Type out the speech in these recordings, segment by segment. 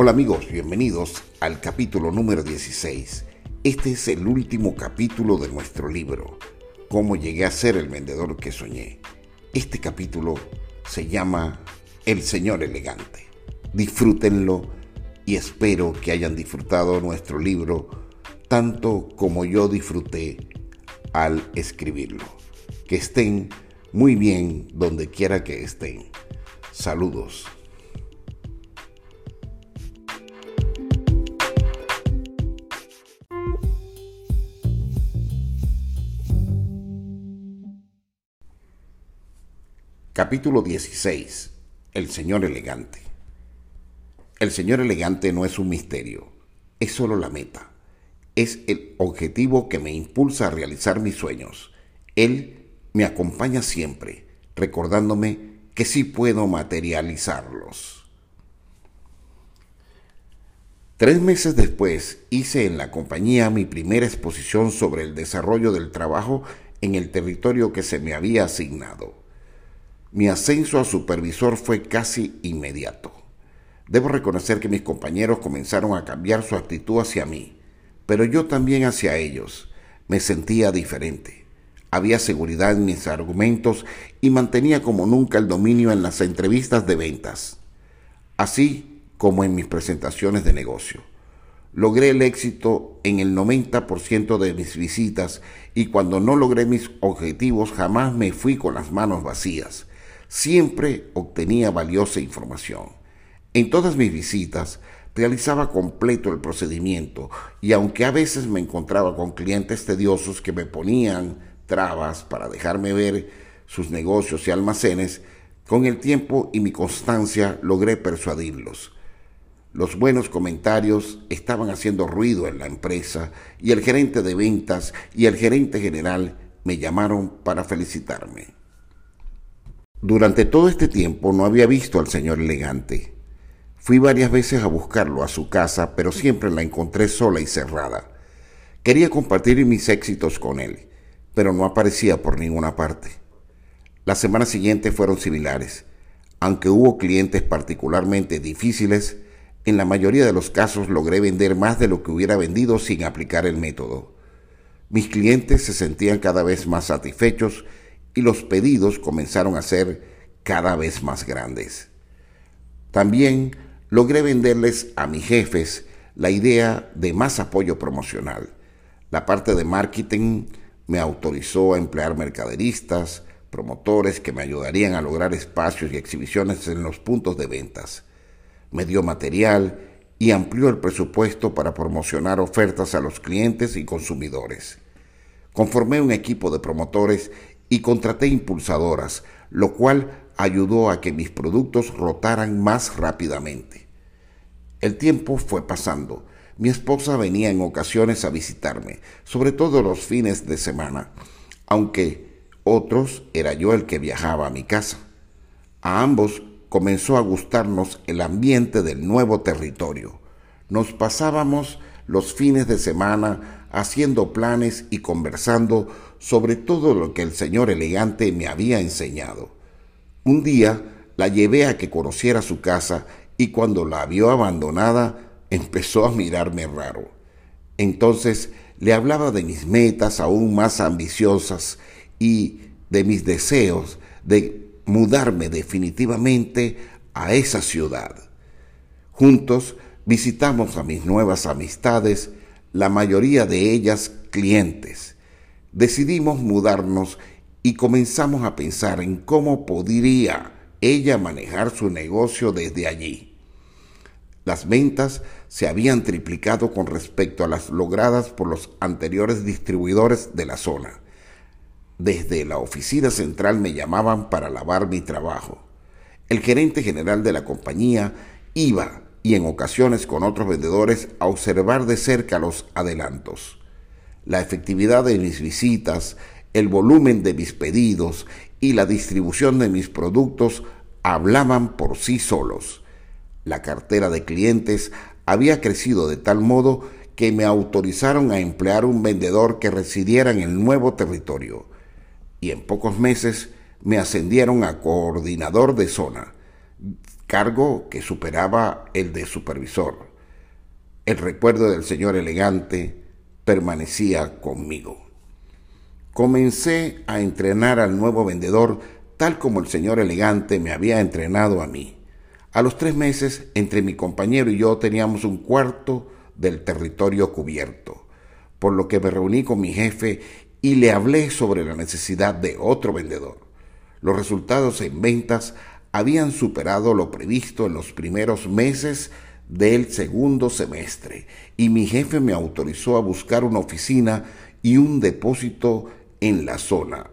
Hola amigos, bienvenidos al capítulo número 16. Este es el último capítulo de nuestro libro, Cómo llegué a ser el vendedor que soñé. Este capítulo se llama El Señor Elegante. Disfrútenlo y espero que hayan disfrutado nuestro libro tanto como yo disfruté al escribirlo. Que estén muy bien donde quiera que estén. Saludos. Capítulo 16. El Señor Elegante. El Señor Elegante no es un misterio, es solo la meta. Es el objetivo que me impulsa a realizar mis sueños. Él me acompaña siempre, recordándome que sí puedo materializarlos. Tres meses después hice en la compañía mi primera exposición sobre el desarrollo del trabajo en el territorio que se me había asignado. Mi ascenso a supervisor fue casi inmediato. Debo reconocer que mis compañeros comenzaron a cambiar su actitud hacia mí, pero yo también hacia ellos. Me sentía diferente. Había seguridad en mis argumentos y mantenía como nunca el dominio en las entrevistas de ventas, así como en mis presentaciones de negocio. Logré el éxito en el 90% de mis visitas y cuando no logré mis objetivos jamás me fui con las manos vacías siempre obtenía valiosa información. En todas mis visitas realizaba completo el procedimiento y aunque a veces me encontraba con clientes tediosos que me ponían trabas para dejarme ver sus negocios y almacenes, con el tiempo y mi constancia logré persuadirlos. Los buenos comentarios estaban haciendo ruido en la empresa y el gerente de ventas y el gerente general me llamaron para felicitarme. Durante todo este tiempo no había visto al señor elegante. Fui varias veces a buscarlo a su casa, pero siempre la encontré sola y cerrada. Quería compartir mis éxitos con él, pero no aparecía por ninguna parte. Las semanas siguientes fueron similares. Aunque hubo clientes particularmente difíciles, en la mayoría de los casos logré vender más de lo que hubiera vendido sin aplicar el método. Mis clientes se sentían cada vez más satisfechos y los pedidos comenzaron a ser cada vez más grandes. También logré venderles a mis jefes la idea de más apoyo promocional. La parte de marketing me autorizó a emplear mercaderistas, promotores que me ayudarían a lograr espacios y exhibiciones en los puntos de ventas. Me dio material y amplió el presupuesto para promocionar ofertas a los clientes y consumidores. Conformé un equipo de promotores y contraté impulsadoras, lo cual ayudó a que mis productos rotaran más rápidamente. El tiempo fue pasando. Mi esposa venía en ocasiones a visitarme, sobre todo los fines de semana, aunque otros era yo el que viajaba a mi casa. A ambos comenzó a gustarnos el ambiente del nuevo territorio. Nos pasábamos los fines de semana haciendo planes y conversando sobre todo lo que el señor elegante me había enseñado. Un día la llevé a que conociera su casa y cuando la vio abandonada empezó a mirarme raro. Entonces le hablaba de mis metas aún más ambiciosas y de mis deseos de mudarme definitivamente a esa ciudad. Juntos visitamos a mis nuevas amistades, la mayoría de ellas clientes decidimos mudarnos y comenzamos a pensar en cómo podría ella manejar su negocio desde allí. Las ventas se habían triplicado con respecto a las logradas por los anteriores distribuidores de la zona. Desde la oficina central me llamaban para lavar mi trabajo. El gerente general de la compañía iba y en ocasiones con otros vendedores a observar de cerca los adelantos la efectividad de mis visitas, el volumen de mis pedidos y la distribución de mis productos hablaban por sí solos. La cartera de clientes había crecido de tal modo que me autorizaron a emplear un vendedor que residiera en el nuevo territorio y en pocos meses me ascendieron a coordinador de zona. cargo que superaba el de supervisor. El recuerdo del señor elegante permanecía conmigo. Comencé a entrenar al nuevo vendedor tal como el señor elegante me había entrenado a mí. A los tres meses, entre mi compañero y yo teníamos un cuarto del territorio cubierto, por lo que me reuní con mi jefe y le hablé sobre la necesidad de otro vendedor. Los resultados en ventas habían superado lo previsto en los primeros meses del segundo semestre y mi jefe me autorizó a buscar una oficina y un depósito en la zona,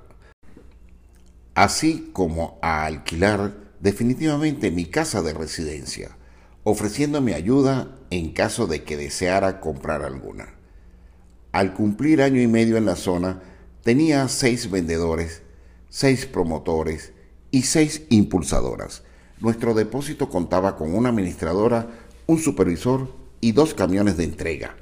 así como a alquilar definitivamente mi casa de residencia, ofreciéndome ayuda en caso de que deseara comprar alguna. Al cumplir año y medio en la zona, tenía seis vendedores, seis promotores y seis impulsadoras. Nuestro depósito contaba con una administradora un supervisor y dos camiones de entrega.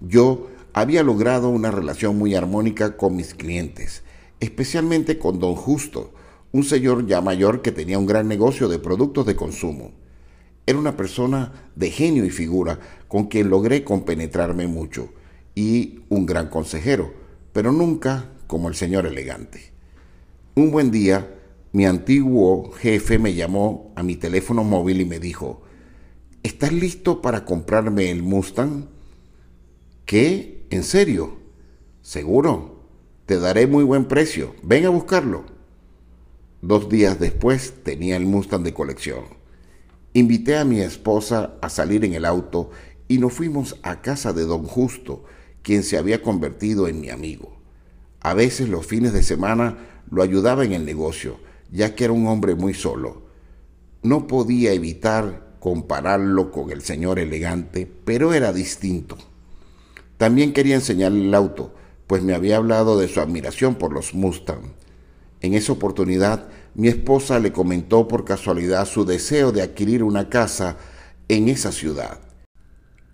Yo había logrado una relación muy armónica con mis clientes, especialmente con don Justo, un señor ya mayor que tenía un gran negocio de productos de consumo. Era una persona de genio y figura con quien logré compenetrarme mucho y un gran consejero, pero nunca como el señor elegante. Un buen día, mi antiguo jefe me llamó a mi teléfono móvil y me dijo, ¿Estás listo para comprarme el Mustang? ¿Qué? ¿En serio? Seguro. Te daré muy buen precio. Ven a buscarlo. Dos días después tenía el Mustang de colección. Invité a mi esposa a salir en el auto y nos fuimos a casa de don Justo, quien se había convertido en mi amigo. A veces los fines de semana lo ayudaba en el negocio, ya que era un hombre muy solo. No podía evitar compararlo con el señor elegante, pero era distinto. También quería enseñarle el auto, pues me había hablado de su admiración por los Mustang. En esa oportunidad, mi esposa le comentó por casualidad su deseo de adquirir una casa en esa ciudad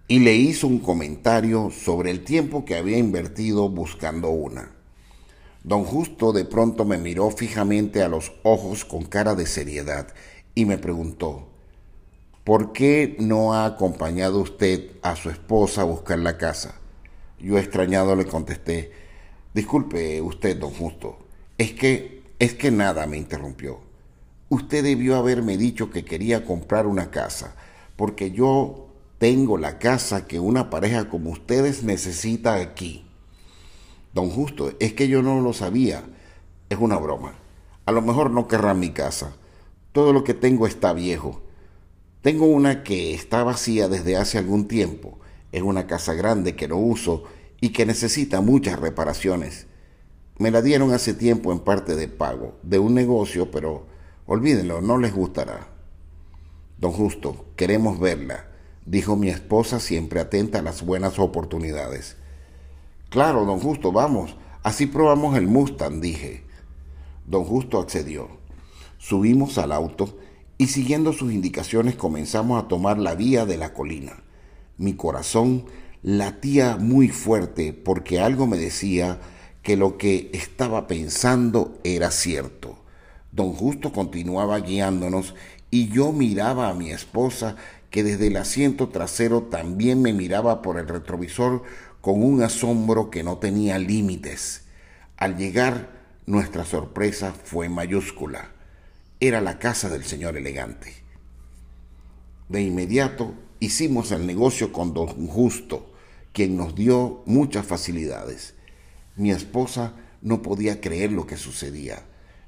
y le hizo un comentario sobre el tiempo que había invertido buscando una. Don Justo de pronto me miró fijamente a los ojos con cara de seriedad y me preguntó, ¿Por qué no ha acompañado usted a su esposa a buscar la casa? Yo extrañado le contesté, disculpe usted, don Justo, es que, es que nada me interrumpió. Usted debió haberme dicho que quería comprar una casa, porque yo tengo la casa que una pareja como ustedes necesita aquí. Don Justo, es que yo no lo sabía. Es una broma. A lo mejor no querrá mi casa. Todo lo que tengo está viejo tengo una que está vacía desde hace algún tiempo. Es una casa grande que no uso y que necesita muchas reparaciones. Me la dieron hace tiempo en parte de pago, de un negocio, pero olvídenlo, no les gustará. Don Justo, queremos verla, dijo mi esposa siempre atenta a las buenas oportunidades. Claro, don Justo, vamos, así probamos el Mustang, dije. Don Justo accedió. Subimos al auto y siguiendo sus indicaciones comenzamos a tomar la vía de la colina. Mi corazón latía muy fuerte porque algo me decía que lo que estaba pensando era cierto. Don Justo continuaba guiándonos y yo miraba a mi esposa que desde el asiento trasero también me miraba por el retrovisor con un asombro que no tenía límites. Al llegar, nuestra sorpresa fue mayúscula era la casa del señor elegante. De inmediato hicimos el negocio con don Justo, quien nos dio muchas facilidades. Mi esposa no podía creer lo que sucedía.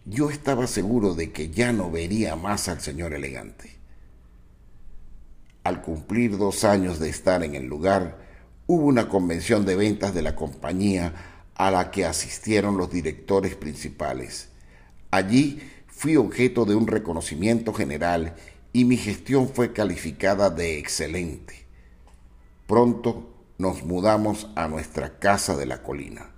Yo estaba seguro de que ya no vería más al señor elegante. Al cumplir dos años de estar en el lugar, hubo una convención de ventas de la compañía a la que asistieron los directores principales. Allí fui objeto de un reconocimiento general y mi gestión fue calificada de excelente. Pronto nos mudamos a nuestra casa de la colina.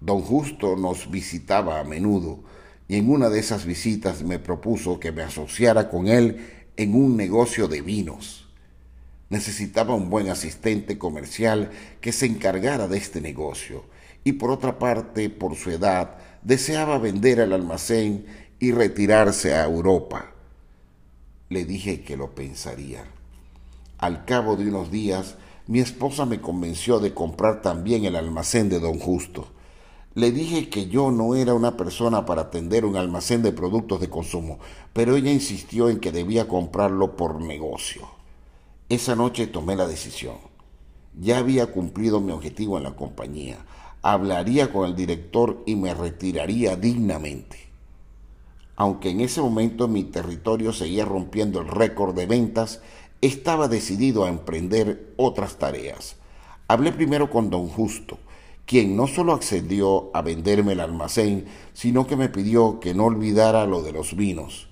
Don Justo nos visitaba a menudo y en una de esas visitas me propuso que me asociara con él en un negocio de vinos. Necesitaba un buen asistente comercial que se encargara de este negocio y por otra parte, por su edad, deseaba vender el almacén y retirarse a Europa. Le dije que lo pensaría. Al cabo de unos días, mi esposa me convenció de comprar también el almacén de don Justo. Le dije que yo no era una persona para atender un almacén de productos de consumo, pero ella insistió en que debía comprarlo por negocio. Esa noche tomé la decisión. Ya había cumplido mi objetivo en la compañía. Hablaría con el director y me retiraría dignamente. Aunque en ese momento mi territorio seguía rompiendo el récord de ventas, estaba decidido a emprender otras tareas. Hablé primero con don Justo, quien no solo accedió a venderme el almacén, sino que me pidió que no olvidara lo de los vinos.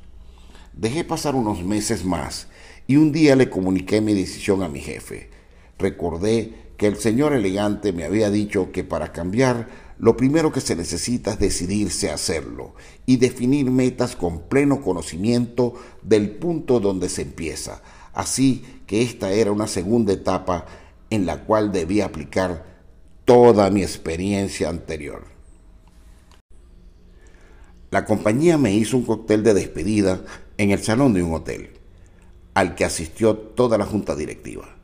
Dejé pasar unos meses más y un día le comuniqué mi decisión a mi jefe. Recordé que el señor elegante me había dicho que para cambiar lo primero que se necesita es decidirse a hacerlo y definir metas con pleno conocimiento del punto donde se empieza, Así que esta era una segunda etapa en la cual debía aplicar toda mi experiencia anterior. La compañía me hizo un cóctel de despedida en el salón de un hotel, al que asistió toda la junta directiva.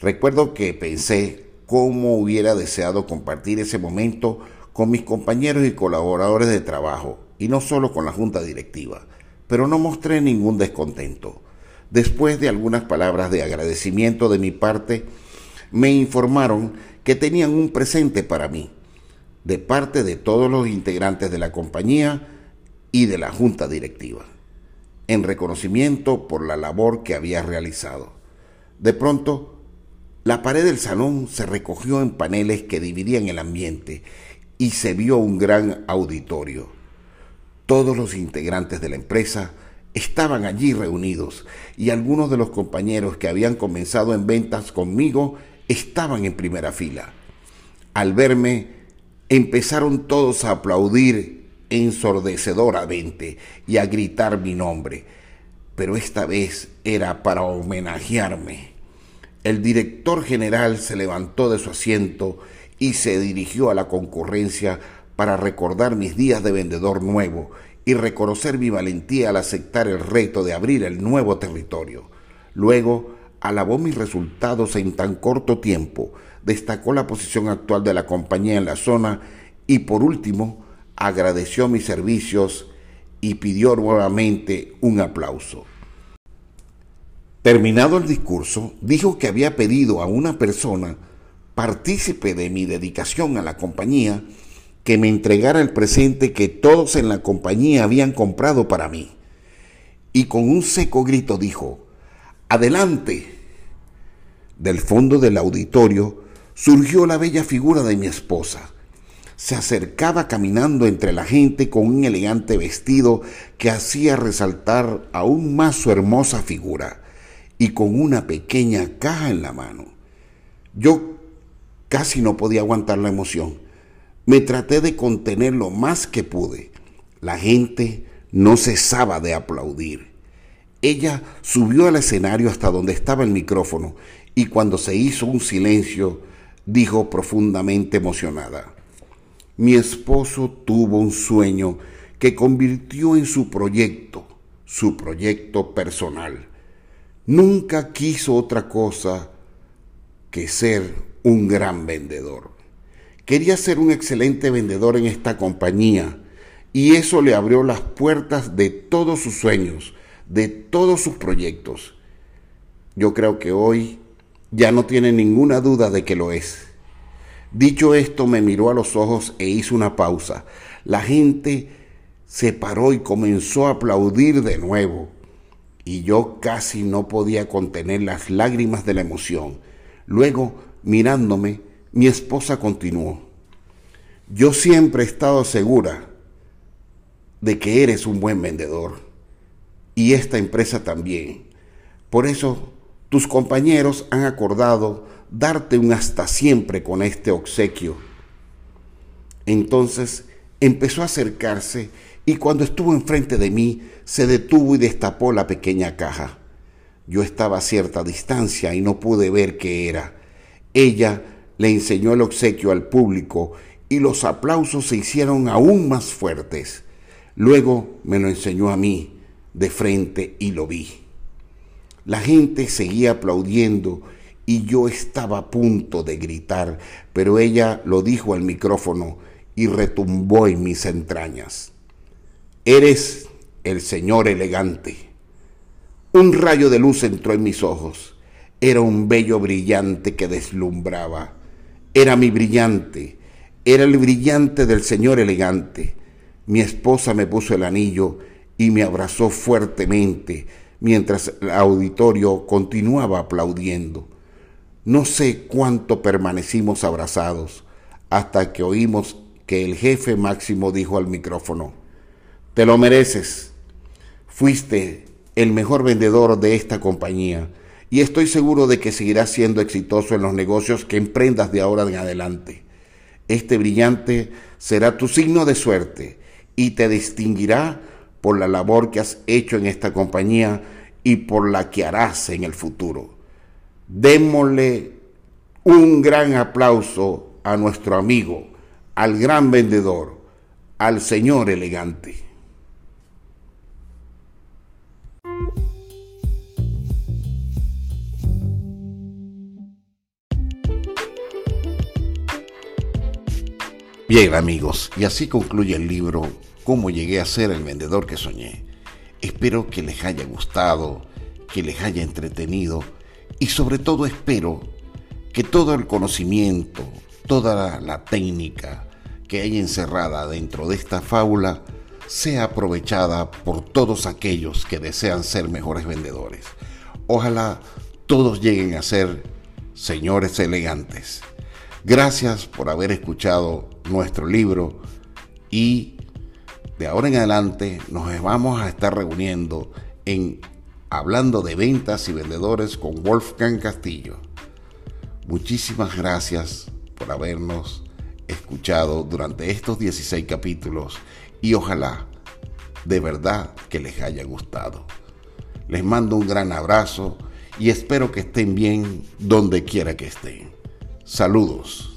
Recuerdo que pensé cómo hubiera deseado compartir ese momento con mis compañeros y colaboradores de trabajo, y no solo con la junta directiva, pero no mostré ningún descontento. Después de algunas palabras de agradecimiento de mi parte, me informaron que tenían un presente para mí, de parte de todos los integrantes de la compañía y de la junta directiva, en reconocimiento por la labor que había realizado. De pronto, la pared del salón se recogió en paneles que dividían el ambiente y se vio un gran auditorio. Todos los integrantes de la empresa estaban allí reunidos y algunos de los compañeros que habían comenzado en ventas conmigo estaban en primera fila. Al verme, empezaron todos a aplaudir ensordecedoramente y a gritar mi nombre, pero esta vez era para homenajearme. El director general se levantó de su asiento y se dirigió a la concurrencia para recordar mis días de vendedor nuevo y reconocer mi valentía al aceptar el reto de abrir el nuevo territorio. Luego, alabó mis resultados en tan corto tiempo, destacó la posición actual de la compañía en la zona y por último, agradeció mis servicios y pidió nuevamente un aplauso. Terminado el discurso, dijo que había pedido a una persona partícipe de mi dedicación a la compañía que me entregara el presente que todos en la compañía habían comprado para mí. Y con un seco grito dijo, Adelante. Del fondo del auditorio surgió la bella figura de mi esposa. Se acercaba caminando entre la gente con un elegante vestido que hacía resaltar aún más su hermosa figura y con una pequeña caja en la mano. Yo casi no podía aguantar la emoción me traté de contener lo más que pude. La gente no cesaba de aplaudir. Ella subió al escenario hasta donde estaba el micrófono y cuando se hizo un silencio, dijo profundamente emocionada, mi esposo tuvo un sueño que convirtió en su proyecto, su proyecto personal. Nunca quiso otra cosa que ser un gran vendedor. Quería ser un excelente vendedor en esta compañía y eso le abrió las puertas de todos sus sueños, de todos sus proyectos. Yo creo que hoy ya no tiene ninguna duda de que lo es. Dicho esto, me miró a los ojos e hizo una pausa. La gente se paró y comenzó a aplaudir de nuevo. Y yo casi no podía contener las lágrimas de la emoción. Luego, mirándome, mi esposa continuó. Yo siempre he estado segura de que eres un buen vendedor y esta empresa también. Por eso tus compañeros han acordado darte un hasta siempre con este obsequio. Entonces empezó a acercarse y cuando estuvo enfrente de mí se detuvo y destapó la pequeña caja. Yo estaba a cierta distancia y no pude ver qué era. Ella le enseñó el obsequio al público y los aplausos se hicieron aún más fuertes. Luego me lo enseñó a mí de frente y lo vi. La gente seguía aplaudiendo y yo estaba a punto de gritar, pero ella lo dijo al micrófono y retumbó en mis entrañas. Eres el señor elegante. Un rayo de luz entró en mis ojos. Era un bello brillante que deslumbraba. Era mi brillante. Era el brillante del señor elegante. Mi esposa me puso el anillo y me abrazó fuertemente mientras el auditorio continuaba aplaudiendo. No sé cuánto permanecimos abrazados hasta que oímos que el jefe máximo dijo al micrófono, Te lo mereces. Fuiste el mejor vendedor de esta compañía y estoy seguro de que seguirás siendo exitoso en los negocios que emprendas de ahora en adelante. Este brillante será tu signo de suerte y te distinguirá por la labor que has hecho en esta compañía y por la que harás en el futuro. Démosle un gran aplauso a nuestro amigo, al gran vendedor, al señor elegante. Bien amigos, y así concluye el libro Cómo llegué a ser el vendedor que soñé. Espero que les haya gustado, que les haya entretenido y sobre todo espero que todo el conocimiento, toda la técnica que hay encerrada dentro de esta fábula sea aprovechada por todos aquellos que desean ser mejores vendedores. Ojalá todos lleguen a ser señores elegantes. Gracias por haber escuchado nuestro libro y de ahora en adelante nos vamos a estar reuniendo en Hablando de Ventas y Vendedores con Wolfgang Castillo. Muchísimas gracias por habernos escuchado durante estos 16 capítulos y ojalá de verdad que les haya gustado. Les mando un gran abrazo y espero que estén bien donde quiera que estén. Saludos.